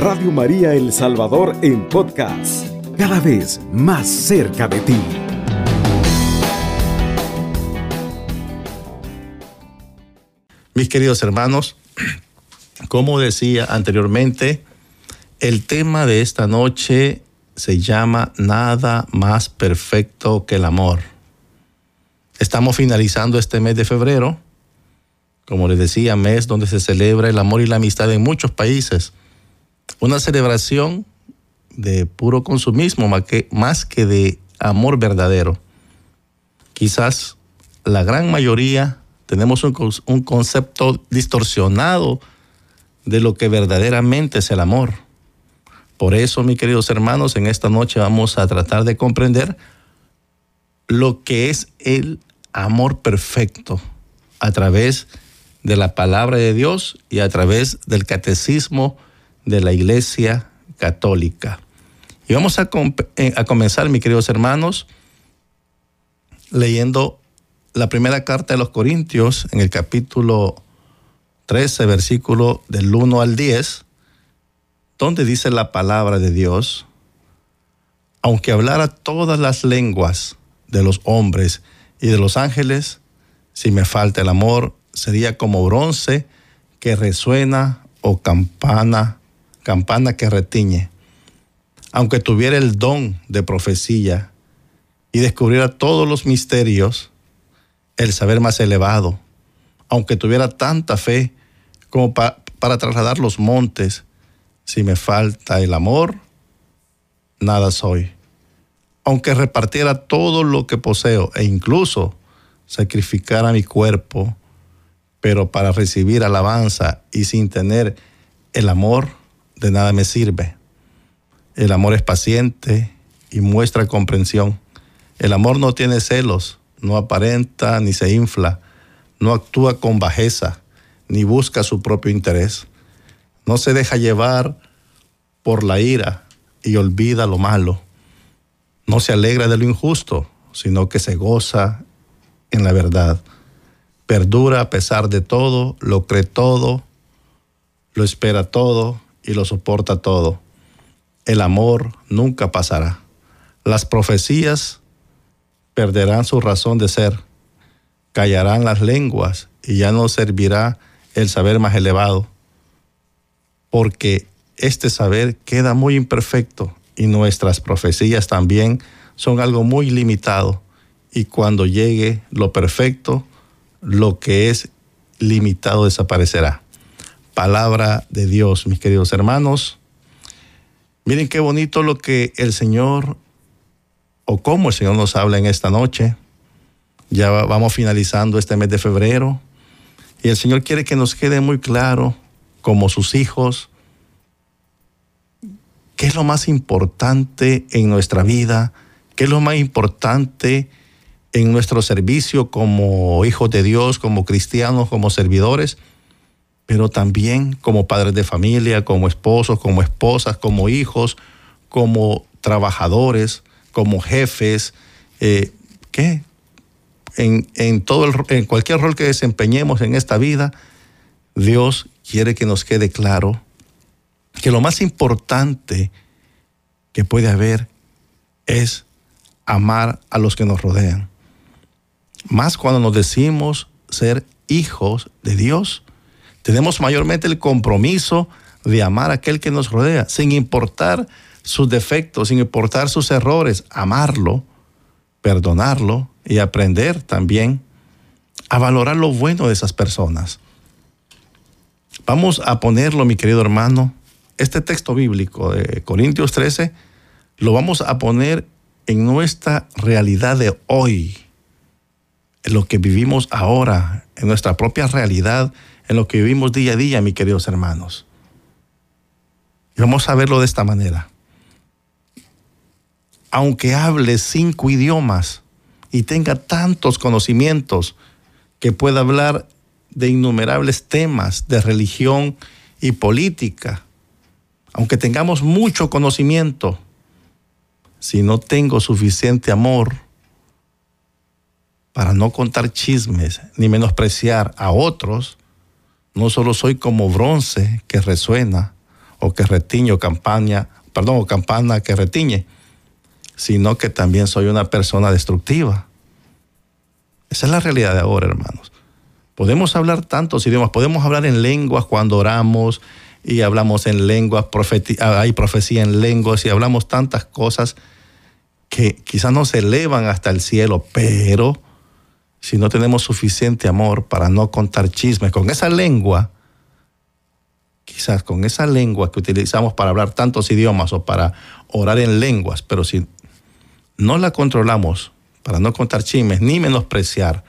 Radio María El Salvador en podcast, cada vez más cerca de ti. Mis queridos hermanos, como decía anteriormente, el tema de esta noche se llama Nada más perfecto que el amor. Estamos finalizando este mes de febrero, como les decía, mes donde se celebra el amor y la amistad en muchos países. Una celebración de puro consumismo más que de amor verdadero. Quizás la gran mayoría tenemos un, concepto distorsionado de lo que verdaderamente es el amor. Por eso, mis queridos hermanos, en esta noche vamos a tratar de comprender lo que es el amor perfecto a través de la palabra de Dios y a través del catecismo de la Iglesia Católica. Y vamos a, eh, a comenzar, mis queridos hermanos, leyendo la primera carta de los Corintios en el capítulo 13, versículo del 1 al 10, donde dice la palabra de Dios, aunque hablara todas las lenguas de los hombres y de los ángeles, si me falta el amor, sería como bronce que resuena o campana, campana que retiñe. Aunque tuviera el don de profecía y descubriera todos los misterios, el saber más elevado, aunque tuviera tanta fe como para trasladar los montes, si me falta el amor, nada soy. Aunque repartiera todo lo que poseo e incluso sacrificara mi cuerpo, pero para recibir alabanza y sin tener el amor, de nada me sirve. El amor es paciente y muestra comprensión. El amor no tiene celos, no aparenta ni se infla, no actúa con bajeza, ni busca su propio interés. No se deja llevar por la ira y olvida lo malo. No se alegra de lo injusto, sino que se goza en la verdad. Perdura a pesar de todo, lo cree todo, lo espera todo y lo soporta todo. El amor nunca pasará. Las profecías perderán su razón de ser, callarán las lenguas y ya no servirá el saber más elevado, porque este saber queda muy imperfecto y nuestras profecías también son algo muy limitado y cuando llegue lo perfecto, lo que es limitado desaparecerá. Palabra de Dios, mis queridos hermanos. Miren qué bonito lo que el Señor o cómo el Señor nos habla en esta noche. Ya vamos finalizando este mes de febrero y el Señor quiere que nos quede muy claro como sus hijos qué es lo más importante en nuestra vida, qué es lo más importante en nuestro servicio como hijos de Dios, como cristianos, como servidores, pero también como padres de familia, como esposos, como esposas, como hijos, como trabajadores, como jefes, eh, ¿qué? En, todo en cualquier rol que desempeñemos en esta vida, Dios quiere que nos quede claro que lo más importante que puede haber es amar a los que nos rodean. Más cuando nos decimos ser hijos de Dios, tenemos mayormente el compromiso de amar a aquel que nos rodea, sin importar sus defectos, sin importar sus errores, amarlo, perdonarlo y aprender también a valorar lo bueno de esas personas. Vamos a ponerlo, mi querido hermano, este texto bíblico de Corintios 13, lo vamos a poner en nuestra realidad de hoy, en lo que vivimos ahora, en nuestra propia realidad, en lo que vivimos día a día, mis queridos hermanos. Y vamos a verlo de esta manera aunque hable cinco idiomas y tenga tantos conocimientos que pueda hablar de innumerables temas de religión y política, aunque tengamos mucho conocimiento, si no tengo suficiente amor para no contar chismes ni menospreciar a otros, no solo soy como bronce que resuena o que retiñe o campaña, perdón, o campana que retiñe, sino que también soy una persona destructiva. Esa es la realidad de ahora, hermanos. Podemos hablar tantos idiomas, podemos hablar en lenguas cuando oramos y hablamos en lenguas, hay profecía en lenguas y hablamos tantas cosas que quizás no se elevan hasta el cielo, pero si no tenemos suficiente amor para no contar chismes con esa lengua, quizás con esa lengua que utilizamos para hablar tantos idiomas o para orar en lenguas, pero si no la controlamos para no contar chismes ni menospreciar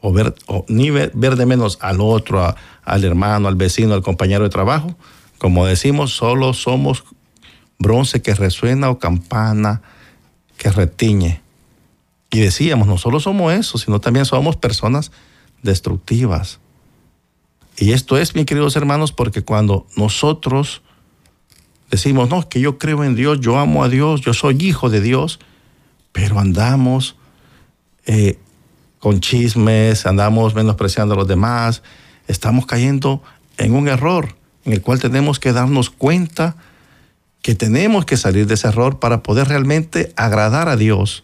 o ver o ni ver, de menos al otro, al hermano, al vecino, al compañero de trabajo, como decimos, solo somos bronce que resuena o campana que retiñe. Y decíamos, no solo somos eso, sino también somos personas destructivas. Y esto es, mis queridos hermanos, porque cuando nosotros decimos, no, que yo creo en Dios, yo amo a Dios, yo soy hijo de Dios, pero andamos eh, con chismes, andamos menospreciando a los demás, estamos cayendo en un error en el cual tenemos que darnos cuenta que tenemos que salir de ese error para poder realmente agradar a Dios,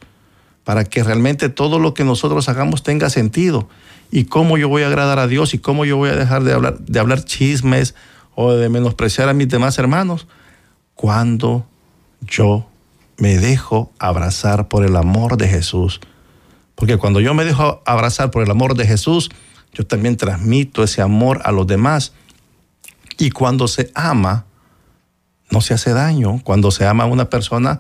para que realmente todo lo que nosotros hagamos tenga sentido. Y cómo yo voy a agradar a Dios y cómo yo voy a dejar de hablar, de hablar chismes o de menospreciar a mis demás hermanos cuando yo me dejo abrazar por el amor de Jesús. Porque cuando yo me dejo abrazar por el amor de Jesús, yo también transmito ese amor a los demás. Y cuando se ama, no se hace daño. Cuando se ama a una persona,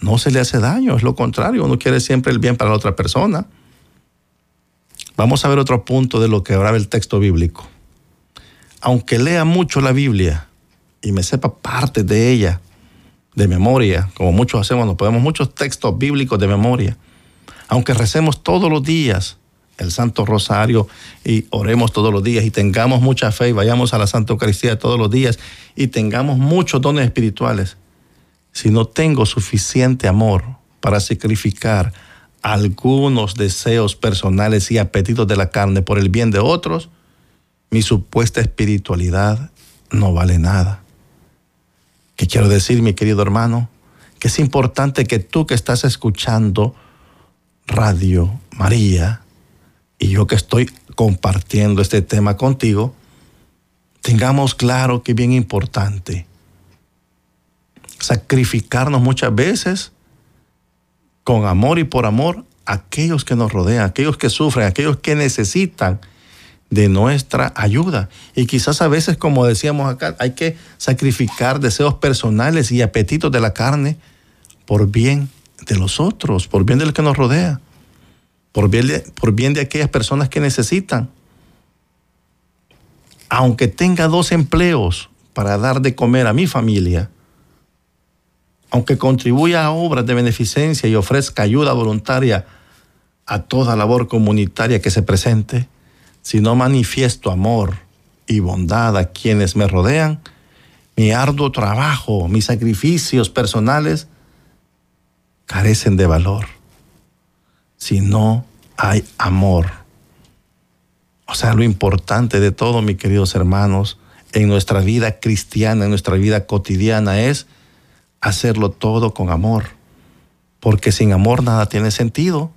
no se le hace daño. Es lo contrario, uno quiere siempre el bien para la otra persona. Vamos a ver otro punto de lo que hablaba el texto bíblico. Aunque lea mucho la Biblia y me sepa parte de ella de memoria, como muchos hacemos, nos podemos muchos textos bíblicos de memoria. Aunque recemos todos los días el Santo Rosario y oremos todos los días y tengamos mucha fe y vayamos a la Santa Eucaristía todos los días y tengamos muchos dones espirituales, si no tengo suficiente amor para sacrificar algunos deseos personales y apetitos de la carne por el bien de otros, mi supuesta espiritualidad no vale nada. ¿Qué quiero decir, mi querido hermano? Que es importante que tú que estás escuchando Radio María, y yo que estoy compartiendo este tema contigo, tengamos claro que bien importante sacrificarnos muchas veces con amor y por amor a aquellos que nos rodean, aquellos que sufren, aquellos que necesitan de nuestra ayuda. Y quizás a veces, como decíamos acá, hay que sacrificar deseos personales y apetitos de la carne por bien de los otros, por bien del que nos rodea por bien, de, por bien de aquellas personas que necesitan. Aunque tenga dos empleos para dar de comer a mi familia, aunque contribuya a obras de beneficencia y ofrezca ayuda voluntaria a toda labor comunitaria que se presente, si no manifiesto amor y bondad a quienes me rodean, mi arduo trabajo, mis sacrificios personales carecen de valor si no hay amor. O sea, lo importante de todo, mis queridos hermanos, en nuestra vida cristiana, en nuestra vida cotidiana, es hacerlo todo con amor. Porque sin amor nada tiene sentido.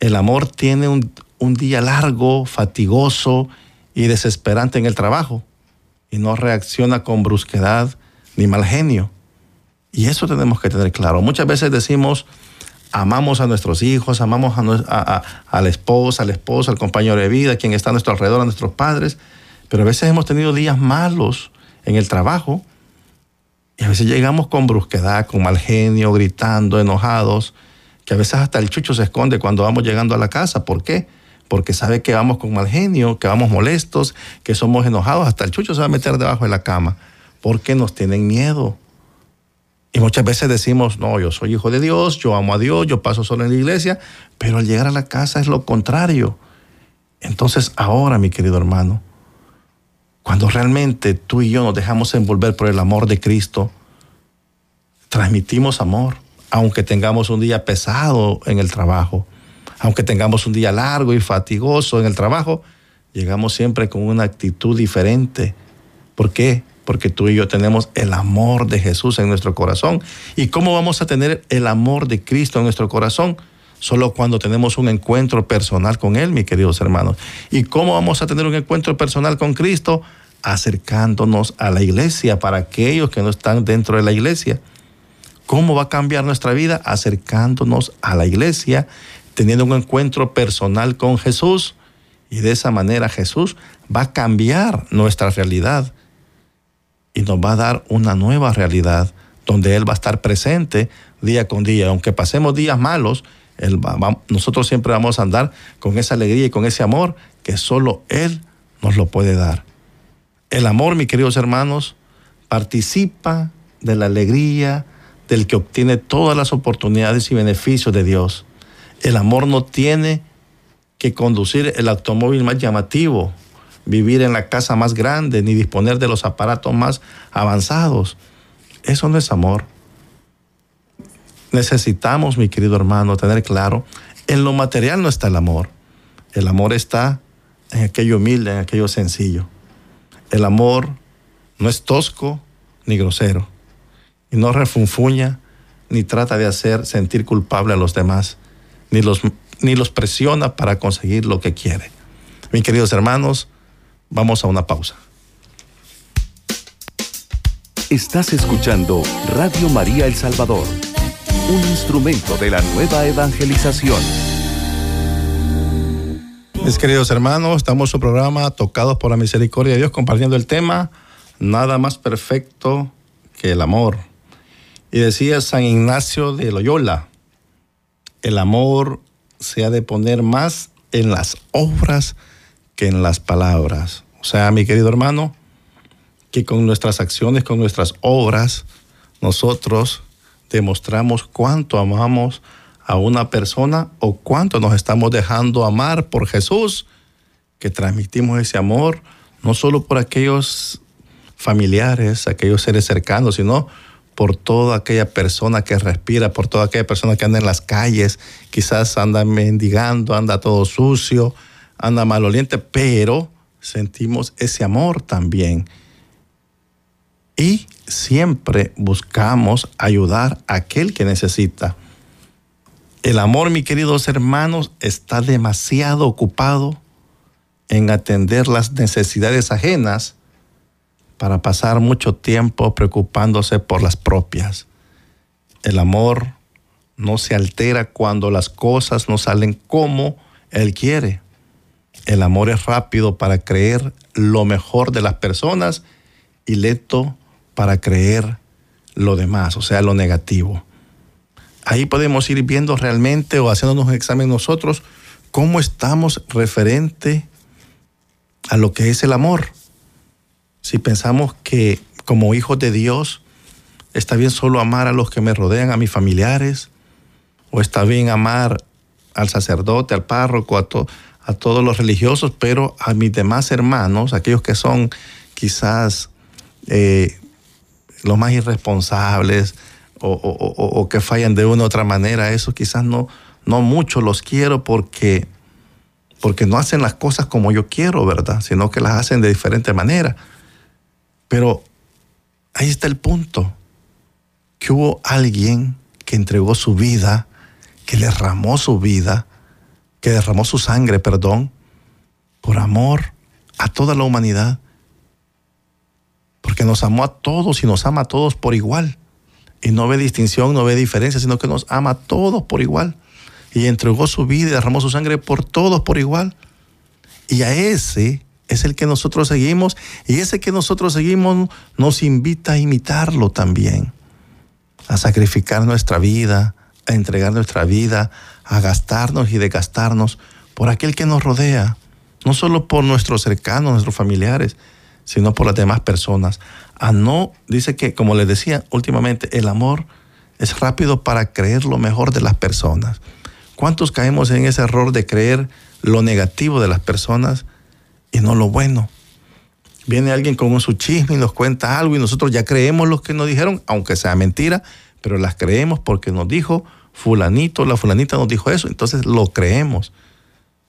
El amor tiene un, un día largo, fatigoso y desesperante en el trabajo y no reacciona con brusquedad ni mal genio. Y eso tenemos que tener claro. Muchas veces decimos, amamos a nuestros hijos, amamos a, la esposa, al esposo, al compañero de vida, quien está a nuestro alrededor, a nuestros padres, pero a veces hemos tenido días malos en el trabajo y a veces llegamos con brusquedad, con mal genio, gritando, enojados, que a veces hasta el chucho se esconde cuando vamos llegando a la casa. ¿Por qué? Porque sabe que vamos con mal genio, que vamos molestos, que somos enojados. Hasta el chucho se va a meter debajo de la cama porque nos tienen miedo. Y muchas veces decimos, no, yo soy hijo de Dios, yo amo a Dios, yo paso solo en la iglesia, pero al llegar a la casa es lo contrario. Entonces ahora, mi querido hermano, cuando realmente tú y yo nos dejamos envolver por el amor de Cristo, transmitimos amor, aunque tengamos un día pesado en el trabajo, aunque tengamos un día largo y fatigoso en el trabajo, llegamos siempre con una actitud diferente, ¿Por qué? Porque tú y yo tenemos el amor de Jesús en nuestro corazón. ¿Y cómo vamos a tener el amor de Cristo en nuestro corazón? Solo cuando tenemos un encuentro personal con Él, mis queridos hermanos. ¿Y cómo vamos a tener un encuentro personal con Cristo? Acercándonos a la iglesia para aquellos que no están dentro de la iglesia. ¿Cómo va a cambiar nuestra vida? Acercándonos a la iglesia, teniendo un encuentro personal con Jesús. Y de esa manera Jesús va a cambiar nuestra realidad y nos va a dar una nueva realidad donde Él va a estar presente día con día. Aunque pasemos días malos, nosotros siempre vamos a andar con esa alegría y con ese amor que solo Él nos lo puede dar. El amor, mis queridos hermanos, participa de la alegría del que obtiene todas las oportunidades y beneficios de Dios. El amor no tiene que conducir el automóvil más llamativo, vivir en la casa más grande, ni disponer de los aparatos más avanzados. Eso no es amor. Necesitamos, mi querido hermano, tener claro, en lo material no está el amor. El amor está en aquello humilde, en aquello sencillo. El amor no es tosco ni grosero. Y no refunfuña ni trata de hacer sentir culpable a los demás, ni los, ni los presiona para conseguir lo que quiere. Mis queridos hermanos, vamos a una pausa. Estás escuchando Radio María El Salvador, un instrumento de la nueva evangelización. Mis queridos hermanos, estamos en su programa Tocados por la Misericordia de Dios, compartiendo el tema Nada más perfecto que el amor. Y decía San Ignacio de Loyola, el amor se ha de poner más en las obras que en las palabras. O sea, mi querido hermano, que con nuestras acciones, con nuestras obras, nosotros demostramos cuánto amamos a una persona o cuánto nos estamos dejando amar por Jesús, que transmitimos ese amor no solo por aquellos familiares, aquellos seres cercanos, sino por toda aquella persona que respira, por toda aquella persona que anda en las calles, quizás anda mendigando, anda todo sucio, anda maloliente, pero sentimos ese amor también. Y siempre buscamos ayudar a aquel que necesita. El amor, mis queridos hermanos, está demasiado ocupado en atender las necesidades ajenas para pasar mucho tiempo preocupándose por las propias. El amor no se altera cuando las cosas no salen como Él quiere. El amor es rápido para creer lo mejor de las personas y lento para creer lo demás, o sea, lo negativo. Ahí podemos ir viendo realmente o haciéndonos un examen nosotros cómo estamos referente a lo que es el amor si pensamos que como hijos de Dios está bien solo amar a los que me rodean, a mis familiares, o está bien amar al sacerdote, al párroco, a, todos los religiosos, pero a mis demás hermanos, aquellos que son quizás eh, los más irresponsables o, que fallan de una u otra manera, eso quizás no, no mucho los quiero porque, porque no hacen las cosas como yo quiero, ¿verdad? Sino que las hacen de diferente manera. Pero ahí está el punto, que hubo alguien que entregó su vida, que derramó su vida, que derramó su sangre, perdón, por amor a toda la humanidad. Porque nos amó a todos y nos ama a todos por igual. Y no ve distinción, no ve diferencia, sino que nos ama a todos por igual. Y entregó su vida y derramó su sangre por todos por igual. Y a ese es el que nosotros seguimos y ese que nosotros seguimos nos invita a imitarlo también, a sacrificar nuestra vida, a entregar nuestra vida, a gastarnos y desgastarnos por aquel que nos rodea, no solo por nuestros cercanos, nuestros familiares, sino por las demás personas. A no, dice que, como les decía últimamente, el amor es rápido para creer lo mejor de las personas. ¿Cuántos caemos en ese error de creer lo negativo de las personas y no lo bueno. Viene alguien con su chisme y nos cuenta algo y nosotros ya creemos lo que nos dijeron, aunque sea mentira, pero las creemos porque nos dijo fulanito, la fulanita nos dijo eso, entonces lo creemos.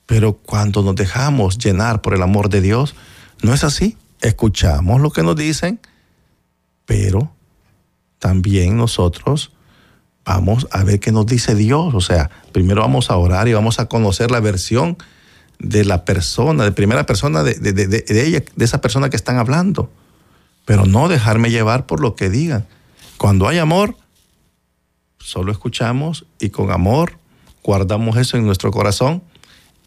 Pero cuando nos dejamos llenar por el amor de Dios, no es así. Escuchamos lo que nos dicen, pero también nosotros vamos a ver qué nos dice Dios. O sea, primero vamos a orar y vamos a conocer la versión de la persona, de primera persona de, de, ella, de esa persona que están hablando. Pero no dejarme llevar por lo que digan. Cuando hay amor, solo escuchamos y con amor guardamos eso en nuestro corazón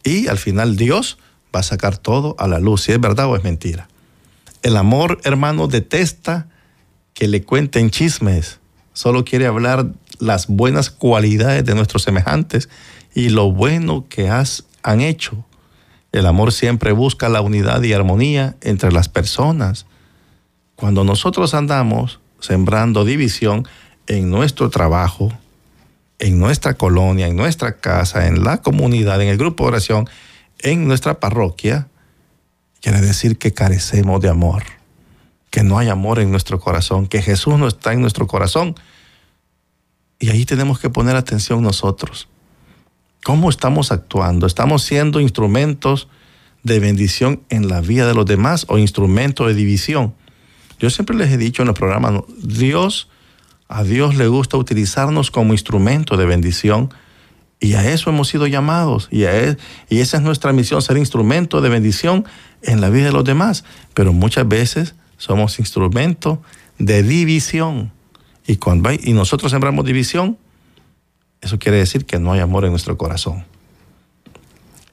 y al final Dios va a sacar todo a la luz, si es verdad o es mentira. El amor, hermano, detesta que le cuenten chismes, solo quiere hablar las buenas cualidades de nuestros semejantes y lo bueno que has, han hecho. El amor siempre busca la unidad y armonía entre las personas. Cuando nosotros andamos sembrando división en nuestro trabajo, en nuestra colonia, en nuestra casa, en la comunidad, en el grupo de oración, en nuestra parroquia, quiere decir que carecemos de amor, que no hay amor en nuestro corazón, que Jesús no está en nuestro corazón. Y ahí tenemos que poner atención nosotros. ¿Cómo estamos actuando? ¿Estamos siendo instrumentos de bendición en la vida de los demás o instrumentos de división? Yo siempre les he dicho en el programa, Dios, a Dios le gusta utilizarnos como instrumento de bendición y a eso hemos sido llamados y, a y esa es nuestra misión, ser instrumento de bendición en la vida de los demás. Pero muchas veces somos instrumento de división. Y cuando y nosotros sembramos división, eso quiere decir que no hay amor en nuestro corazón.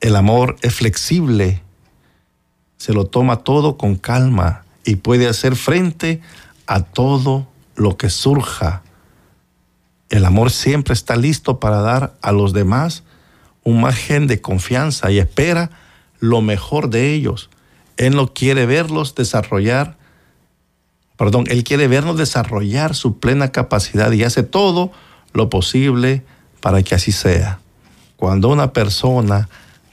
El amor es flexible, se lo toma todo con calma y puede hacer frente a todo lo que surja el amor siempre está listo para dar a los demás un margen de confianza y espera lo mejor de ellos. Él no quiere verlos desarrollar, perdón, Él quiere vernos desarrollar su plena capacidad y hace todo lo posible para que así sea. Cuando una persona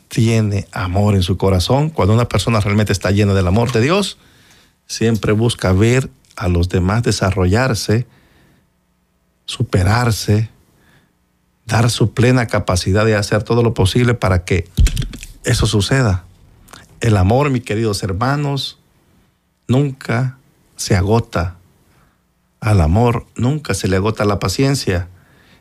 tiene amor en su corazón, cuando una persona realmente está llena del amor de Dios, siempre busca ver a los demás desarrollarse superarse, dar su plena capacidad de hacer todo lo posible para que eso suceda. El amor, mis queridos hermanos, nunca se agota. Al amor nunca se le agota la paciencia,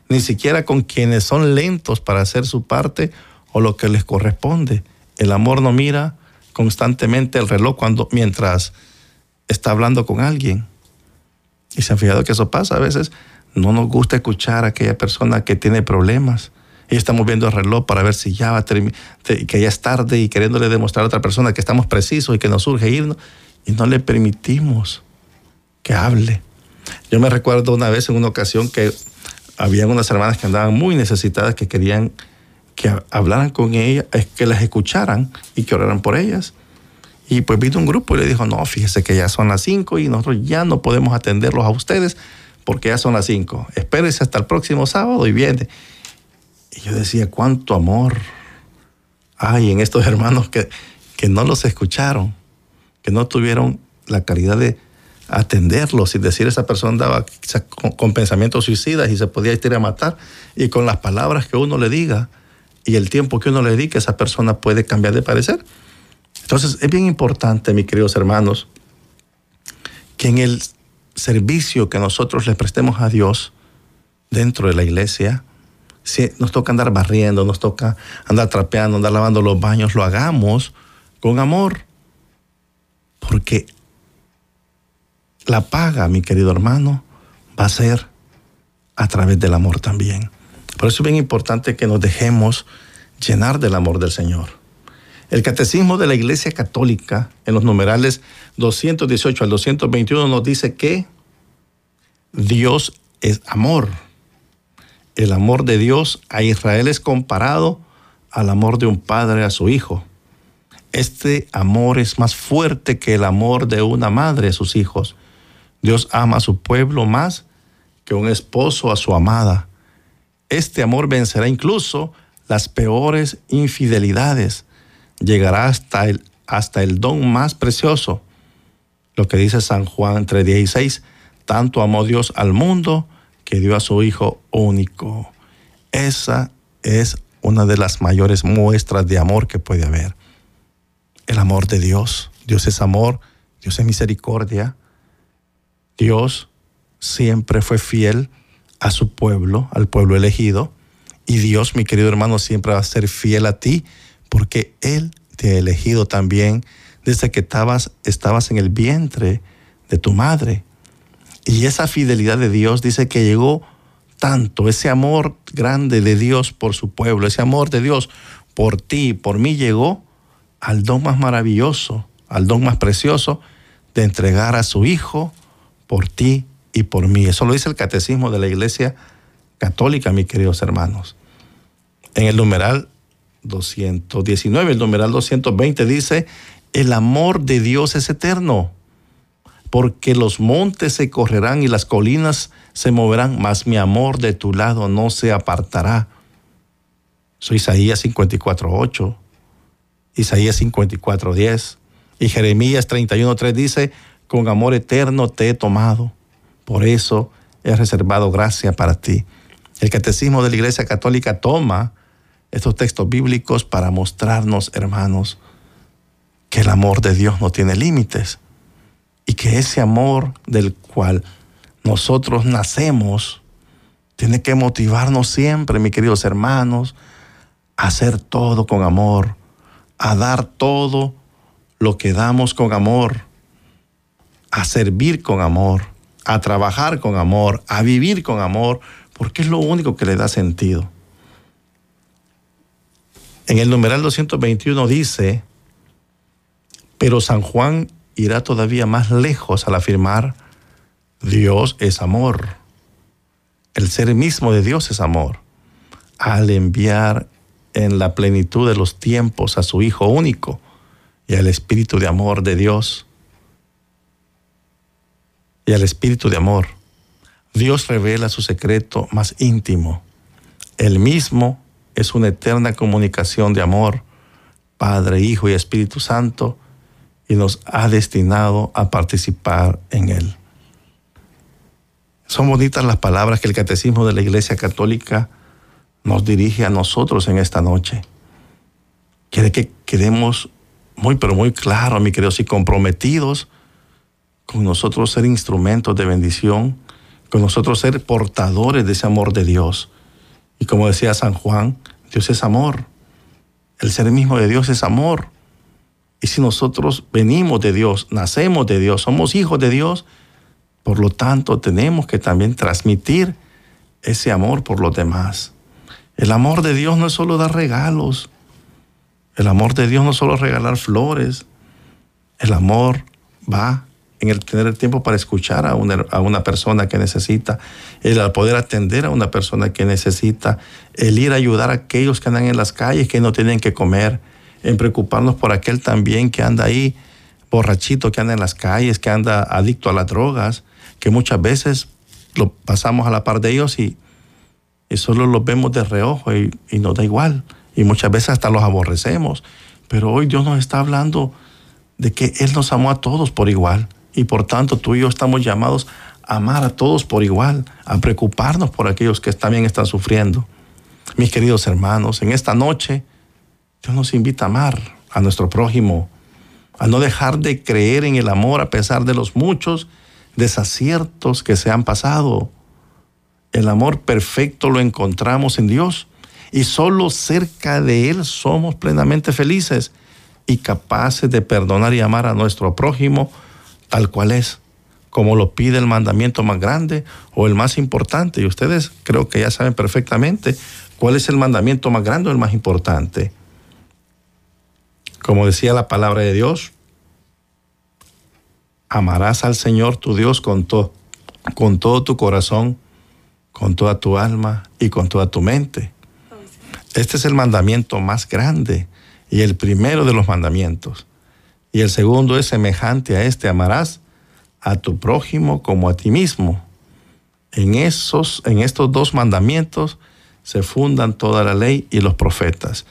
ni siquiera con quienes son lentos para hacer su parte o lo que les corresponde. El amor no mira constantemente el reloj cuando mientras está hablando con alguien. Y se han fijado que eso pasa a veces no nos gusta escuchar a aquella persona que tiene problemas. Y estamos viendo el reloj para ver si ya va a que ya es tarde y queriéndole demostrar a otra persona que estamos precisos y que nos surge irnos y no le permitimos que hable. Yo me recuerdo una vez en una ocasión que habían unas hermanas que andaban muy necesitadas que querían que hablaran con ellas, que las escucharan y que oraran por ellas. Y pues vino un grupo y le dijo, no, fíjese que ya son las cinco y nosotros ya no podemos atenderlos a ustedes porque ya son las 5. Espérese hasta el próximo sábado y viene. Y yo decía, cuánto amor hay en estos hermanos que, que no los escucharon, que no tuvieron la caridad de atenderlos y decir esa persona daba con, pensamientos suicidas y se podía ir a matar y con las palabras que uno le diga y el tiempo que uno le dedique esa persona puede cambiar de parecer. Entonces es bien importante, mis queridos hermanos, que en el servicio que nosotros le prestemos a Dios dentro de la iglesia, si nos toca andar barriendo, nos toca andar trapeando, andar lavando los baños, lo hagamos con amor. Porque la paga, mi querido hermano, va a ser a través del amor también. Por eso es bien importante que nos dejemos llenar del amor del Señor. El catecismo de la Iglesia Católica, en los numerales 218 al 221, nos dice que Dios es amor. El amor de Dios a Israel es comparado al amor de un padre a su hijo. Este amor es más fuerte que el amor de una madre a sus hijos. Dios ama a su pueblo más que un esposo a su amada. Este amor vencerá incluso las peores infidelidades llegará hasta el, hasta el don más precioso. Lo que dice San Juan 3:16, tanto amó Dios al mundo que dio a su Hijo único. Esa es una de las mayores muestras de amor que puede haber. El amor de Dios. Dios es amor Dios es misericordia. Dios siempre fue fiel a su pueblo, al pueblo elegido. Y Dios, mi querido hermano, siempre va a ser fiel a ti porque Él te ha elegido también desde que estabas, estabas en el vientre de tu madre. Y esa fidelidad de Dios dice que llegó tanto, ese amor grande de Dios por su pueblo, ese amor de Dios por ti, por mí llegó al don más maravilloso, al don más precioso de entregar a su Hijo por ti y por mí. Eso lo dice el catecismo de la Iglesia Católica, mis queridos hermanos. En el numeral 219, el numeral 220 dice, el amor de Dios es eterno porque los montes se correrán y las colinas se moverán, mas mi amor de tu lado no se apartará. Soy Isaías 54.8, Isaías 54.10 y Jeremías 31.3 dice, con amor eterno te he tomado, por eso he reservado gracia para ti. El catecismo de la Iglesia Católica toma estos textos bíblicos para mostrarnos, hermanos, que el amor de Dios no tiene límites y que ese amor del cual nosotros nacemos tiene que motivarnos siempre, mis queridos hermanos, a hacer todo con amor, a dar todo lo que damos con amor, a servir con amor, a trabajar con amor, a vivir con amor, porque es lo único que le da sentido. En el numeral 221 dice, pero San Juan irá todavía más lejos al afirmar, Dios es amor. El ser mismo de Dios es amor. Al enviar en la plenitud de los tiempos a su Hijo único y al Espíritu de amor de Dios y al Espíritu de amor, Dios revela su secreto más íntimo. El mismo es una eterna comunicación de amor, Padre, Hijo y Espíritu Santo, y nos ha destinado a participar en él. Son bonitas las palabras que el Catecismo de la Iglesia Católica nos dirige a nosotros en esta noche. Quiere que quedemos muy, pero muy claros, mis queridos, y comprometidos con nosotros ser instrumentos de bendición, con nosotros ser portadores de ese amor de Dios. Y como decía San Juan, Dios es amor. El ser mismo de Dios es amor. Y si nosotros venimos de Dios, nacemos de Dios, somos hijos de Dios, por lo tanto tenemos que también transmitir ese amor por los demás. El amor de Dios no es solo dar regalos. El amor de Dios no es solo regalar flores. El amor va en el tener el tiempo para escuchar a una, persona que necesita, el poder atender a una persona que necesita, el ir a ayudar a aquellos que andan en las calles que no tienen que comer, en preocuparnos por aquel también que anda ahí borrachito, que anda en las calles, que anda adicto a las drogas, que muchas veces lo pasamos a la par de ellos y, y solo los vemos de reojo y, y nos da igual. Y muchas veces hasta los aborrecemos. Pero hoy Dios nos está hablando de que Él nos amó a todos por igual. Y por tanto tú y yo estamos llamados a amar a todos por igual, a preocuparnos por aquellos que también están sufriendo. Mis queridos hermanos, en esta noche Dios nos invita a amar a nuestro prójimo, a no dejar de creer en el amor a pesar de los muchos desaciertos que se han pasado. El amor perfecto lo encontramos en Dios y solo cerca de Él somos plenamente felices y capaces de perdonar y amar a nuestro prójimo tal cual es, como lo pide el mandamiento más grande o el más importante. Y ustedes creo que ya saben perfectamente cuál es el mandamiento más grande o el más importante. Como decía la palabra de Dios, amarás al Señor tu Dios con, todo, con todo tu corazón, con toda tu alma y con toda tu mente. Este es el mandamiento más grande y el primero de los mandamientos. Y el segundo es semejante a este, amarás a tu prójimo como a ti mismo. En, esos, en estos dos mandamientos se fundan toda la ley y los profetas.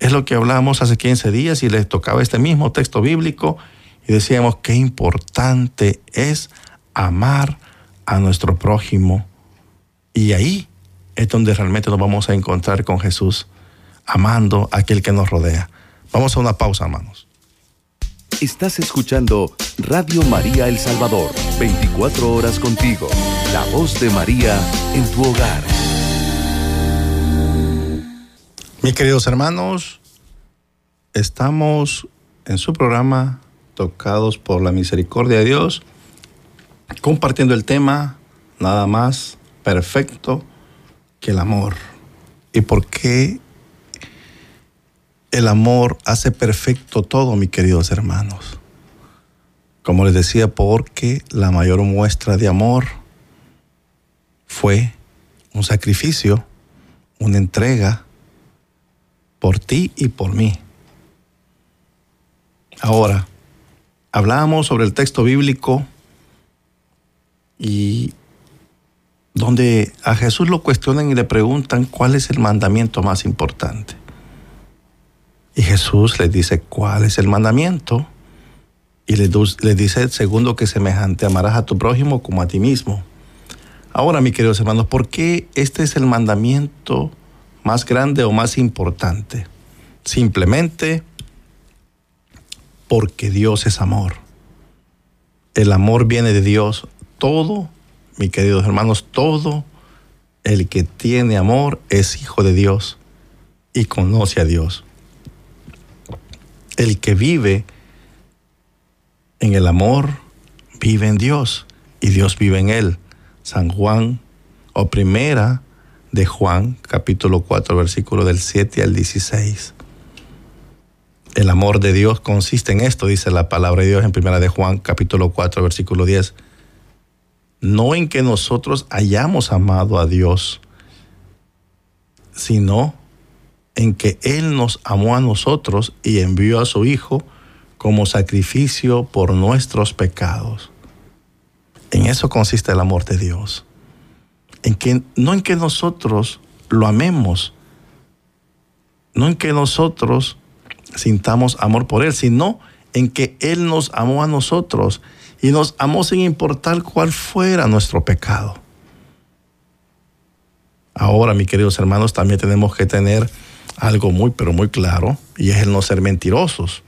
Es lo que hablábamos hace 15 días y les tocaba este mismo texto bíblico y decíamos qué importante es amar a nuestro prójimo. Y ahí es donde realmente nos vamos a encontrar con Jesús, amando a aquel que nos rodea. Vamos a una pausa, hermanos. Estás escuchando Radio María El Salvador, 24 horas contigo. La voz de María en tu hogar. Mis queridos hermanos, estamos en su programa Tocados por la Misericordia de Dios, compartiendo el tema nada más perfecto que el amor. ¿Y por qué el amor hace perfecto todo, mis queridos hermanos? Como les decía, porque la mayor muestra de amor fue un sacrificio, una entrega por ti y por mí. Ahora, hablábamos sobre el texto bíblico y donde a Jesús lo cuestionan y le preguntan cuál es el mandamiento más importante. Y Jesús les dice cuál es el mandamiento y les, dice el segundo que semejante, amarás a tu prójimo como a ti mismo. Ahora, mis queridos hermanos, ¿por qué este es el mandamiento más grande o más importante? Simplemente porque Dios es amor. El amor viene de Dios. Todo mis queridos hermanos, todo el que tiene amor es hijo de Dios y conoce a Dios. El que vive en el amor vive en Dios y Dios vive en él. San Juan o primera de Juan, capítulo 4, versículo del 7 al 16. El amor de Dios consiste en esto, dice la palabra de Dios en primera de Juan, capítulo 4, versículo 10 no en que nosotros hayamos amado a Dios, sino en que Él nos amó a nosotros y envió a su Hijo como sacrificio por nuestros pecados. En eso consiste el amor de Dios. En que, no en que nosotros lo amemos, no en que nosotros sintamos amor por Él, sino en que Él nos amó a nosotros y nos amó sin importar cuál fuera nuestro pecado. Ahora, mis queridos hermanos, también tenemos que tener algo muy, pero muy claro, y es el no ser mentirosos.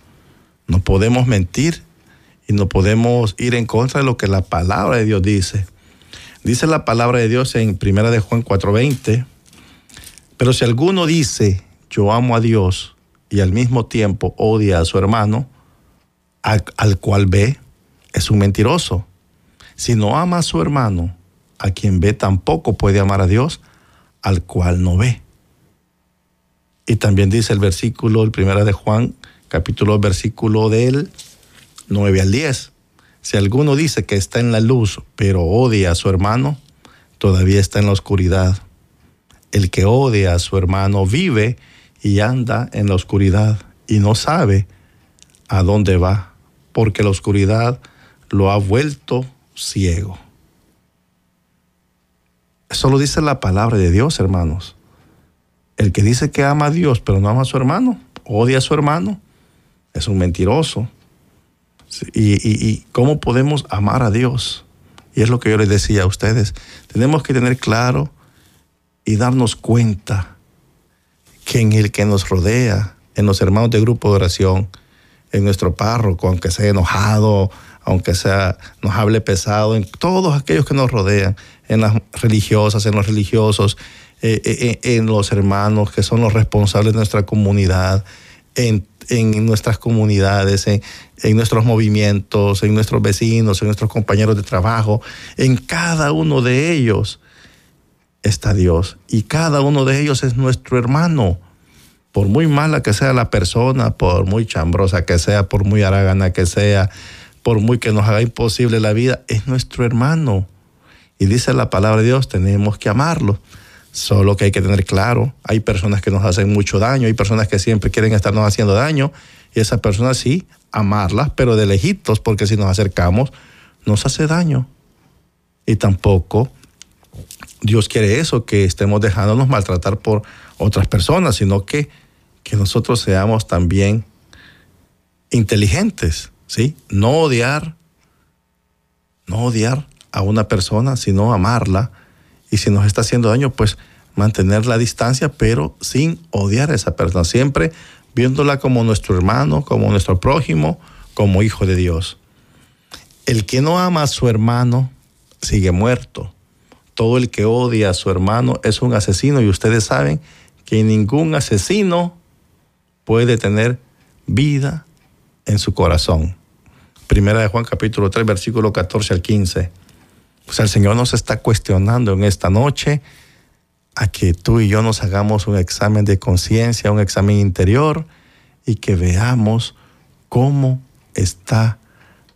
No podemos mentir y no podemos ir en contra de lo que la palabra de Dios dice. Dice la palabra de Dios en 1 de Juan 4:20, pero si alguno dice, yo amo a Dios y al mismo tiempo odia a su hermano, al cual ve, es un mentiroso. Si no ama a su hermano, a quien ve tampoco puede amar a Dios, al cual no ve. Y también dice el versículo, el primero de Juan, capítulo, versículo del 9 al 10. Si alguno dice que está en la luz, pero odia a su hermano, todavía está en la oscuridad. El que odia a su hermano vive y anda en la oscuridad y no sabe a dónde va, porque la oscuridad lo ha vuelto ciego. Eso lo dice la palabra de Dios, hermanos. El que dice que ama a Dios pero no ama a su hermano, odia a su hermano, es un mentiroso. Y, cómo podemos amar a Dios? Y es lo que yo les decía a ustedes. Tenemos que tener claro y darnos cuenta que en el que nos rodea, en los hermanos de grupo de oración, en nuestro párroco, aunque sea enojado, aunque sea nos hable pesado, en todos aquellos que nos rodean, en las religiosas, en los religiosos, eh, eh, eh, en los hermanos que son los responsables de nuestra comunidad, en, nuestras comunidades, en, en, nuestros movimientos, en nuestros vecinos, en nuestros compañeros de trabajo, en cada uno de ellos está Dios y cada uno de ellos es nuestro hermano. Por muy mala que sea la persona, por muy chambrosa que sea, por muy aragana que sea, por muy que nos haga imposible la vida, es nuestro hermano. Y dice la palabra de Dios, tenemos que amarlo. Solo que hay que tener claro, hay personas que nos hacen mucho daño, hay personas que siempre quieren estarnos haciendo daño, y esas personas sí, amarlas, pero de lejitos, porque si nos acercamos, nos hace daño. Y tampoco Dios quiere eso, que estemos dejándonos maltratar por otras personas, sino que, que nosotros seamos también inteligentes ¿sí? No odiar, no odiar a una persona, sino amarla. Y si nos está haciendo daño, pues mantener la distancia, pero sin odiar a esa persona. Siempre viéndola como nuestro hermano, como nuestro prójimo, como hijo de Dios. El que no ama a su hermano sigue muerto. Todo el que odia a su hermano es un asesino y ustedes saben que ningún asesino puede tener vida en su corazón. Primera de Juan capítulo 3 versículo 14 al 15. Sea, el Señor nos está cuestionando en esta noche a que tú y yo nos hagamos un examen de conciencia, un examen interior y que veamos cómo está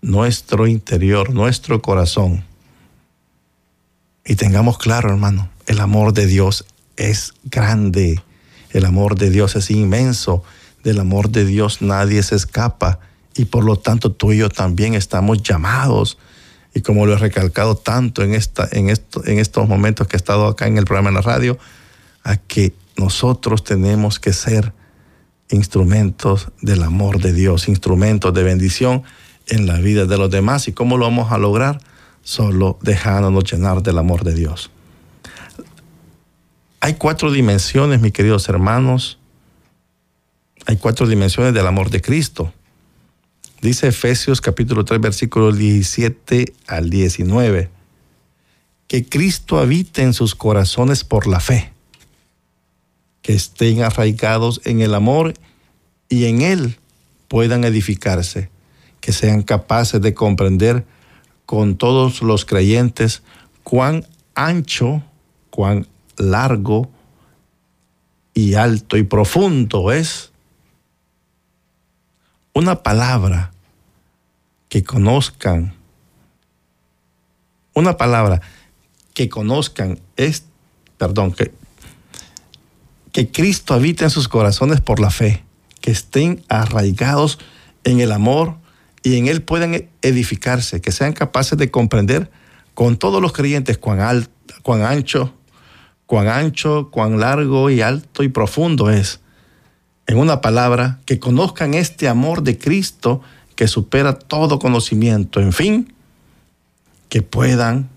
nuestro interior, nuestro corazón. Y tengamos claro, hermano, el amor de Dios es grande, el amor de Dios es inmenso, del amor de Dios nadie se escapa y por lo tanto tú y yo también estamos llamados. Y como lo he recalcado tanto en, esta, en, esto, en estos momentos que he estado acá en el programa en la radio, a que nosotros tenemos que ser instrumentos del amor de Dios, instrumentos de bendición en la vida de los demás. ¿Y cómo lo vamos a lograr? Solo dejándonos llenar del amor de Dios. Hay cuatro dimensiones, mis queridos hermanos. Hay cuatro dimensiones del amor de Cristo. Dice Efesios capítulo 3, versículos 17 al 19, que Cristo habite en sus corazones por la fe, que estén arraigados en el amor y en Él puedan edificarse, que sean capaces de comprender con todos los creyentes cuán ancho, cuán largo y alto y profundo es una palabra que conozcan, una palabra que conozcan es, perdón, que, que Cristo habita en sus corazones por la fe, que estén arraigados en el amor y en Él puedan edificarse, que sean capaces de comprender con todos los creyentes cuán, alto, cuán ancho, cuán ancho, cuán largo y alto y profundo es en una palabra, que conozcan este amor de Cristo que supera todo conocimiento. En fin, que puedan,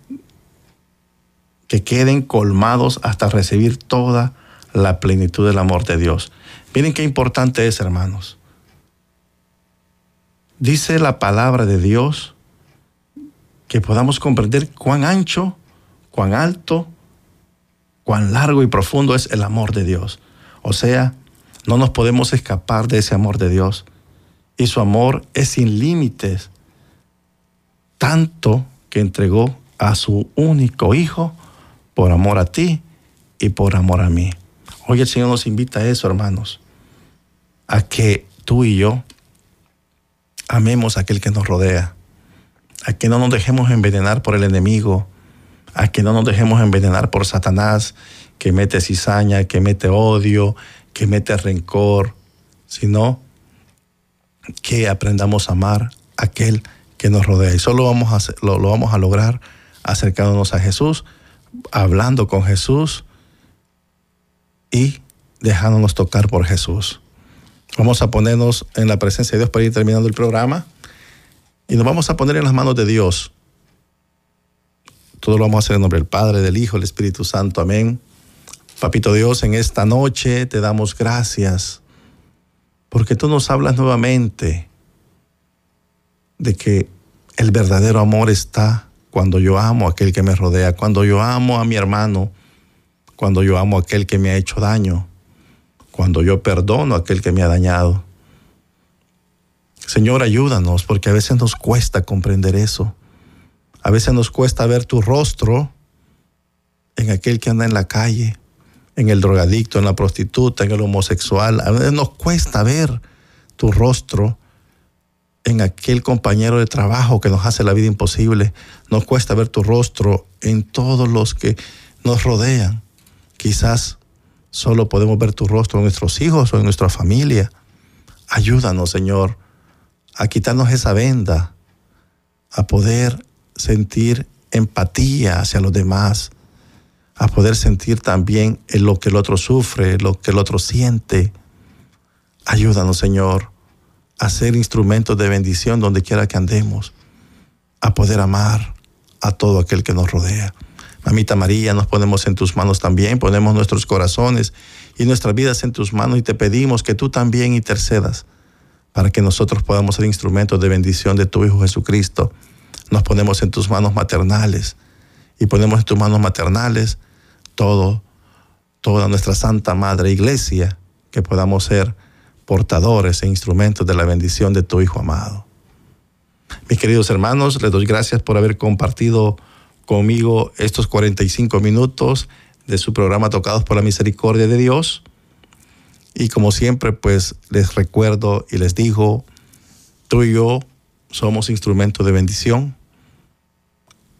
que queden colmados hasta recibir toda la plenitud del amor de Dios. Miren qué importante es, hermanos. Dice la palabra de Dios que podamos comprender cuán ancho, cuán alto, cuán largo y profundo es el amor de Dios. O sea, no nos podemos escapar de ese amor de Dios. Y su amor es sin límites, tanto que entregó a su único Hijo por amor a ti y por amor a mí. Hoy el Señor nos invita a eso, hermanos, a que tú y yo amemos a aquel que nos rodea, a que no nos dejemos envenenar por el enemigo, a que no nos dejemos envenenar por Satanás, que mete cizaña, que mete odio, que mete rencor, sino que aprendamos a amar a aquel que nos rodea. Y solo vamos a, lo, lo vamos a lograr acercándonos a Jesús, hablando con Jesús y dejándonos tocar por Jesús. Vamos a ponernos en la presencia de Dios para ir terminando el programa y nos vamos a poner en las manos de Dios. Todo lo vamos a hacer en nombre del Padre, del Hijo, del Espíritu Santo. Amén. Papito Dios, en esta noche te damos gracias porque tú nos hablas nuevamente de que el verdadero amor está cuando yo amo a aquel que me rodea, cuando yo amo a mi hermano, cuando yo amo a aquel que me ha hecho daño, cuando yo perdono a aquel que me ha dañado. Señor, ayúdanos porque a veces nos cuesta comprender eso. A veces nos cuesta ver tu rostro en aquel que anda en la calle en el drogadicto, en la prostituta, en el homosexual. A veces nos cuesta ver tu rostro en aquel compañero de trabajo que nos hace la vida imposible. Nos cuesta ver tu rostro en todos los que nos rodean. Quizás solo podemos ver tu rostro en nuestros hijos o en nuestra familia. Ayúdanos, Señor, a quitarnos esa venda, a poder sentir empatía hacia los demás, a poder sentir también lo que el otro sufre, lo que el otro siente. Ayúdanos, Señor, a ser instrumentos de bendición donde quiera que andemos, a poder amar a todo aquel que nos rodea. Mamita María, nos ponemos en tus manos también, ponemos nuestros corazones y nuestras vidas en tus manos y te pedimos que tú también intercedas para que nosotros podamos ser instrumentos de bendición de tu Hijo Jesucristo. Nos ponemos en tus manos maternales y ponemos en tus manos maternales todo, toda nuestra Santa Madre Iglesia, que podamos ser portadores e instrumentos de la bendición de tu Hijo amado. Mis queridos hermanos, les doy gracias por haber compartido conmigo estos 45 minutos de su programa Tocados por la Misericordia de Dios. Y como siempre, pues les recuerdo y les digo, tú y yo somos instrumentos de bendición.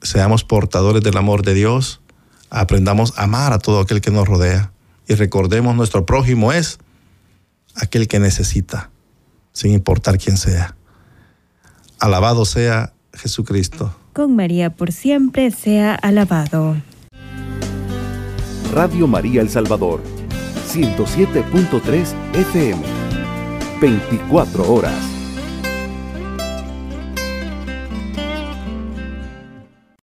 Seamos portadores del amor de Dios. Aprendamos a amar a todo aquel que nos rodea. Y recordemos, nuestro prójimo es aquel que necesita, sin importar quién sea. Alabado sea Jesucristo. Con María por siempre sea alabado. Radio María El Salvador 107.3 FM. 24 horas.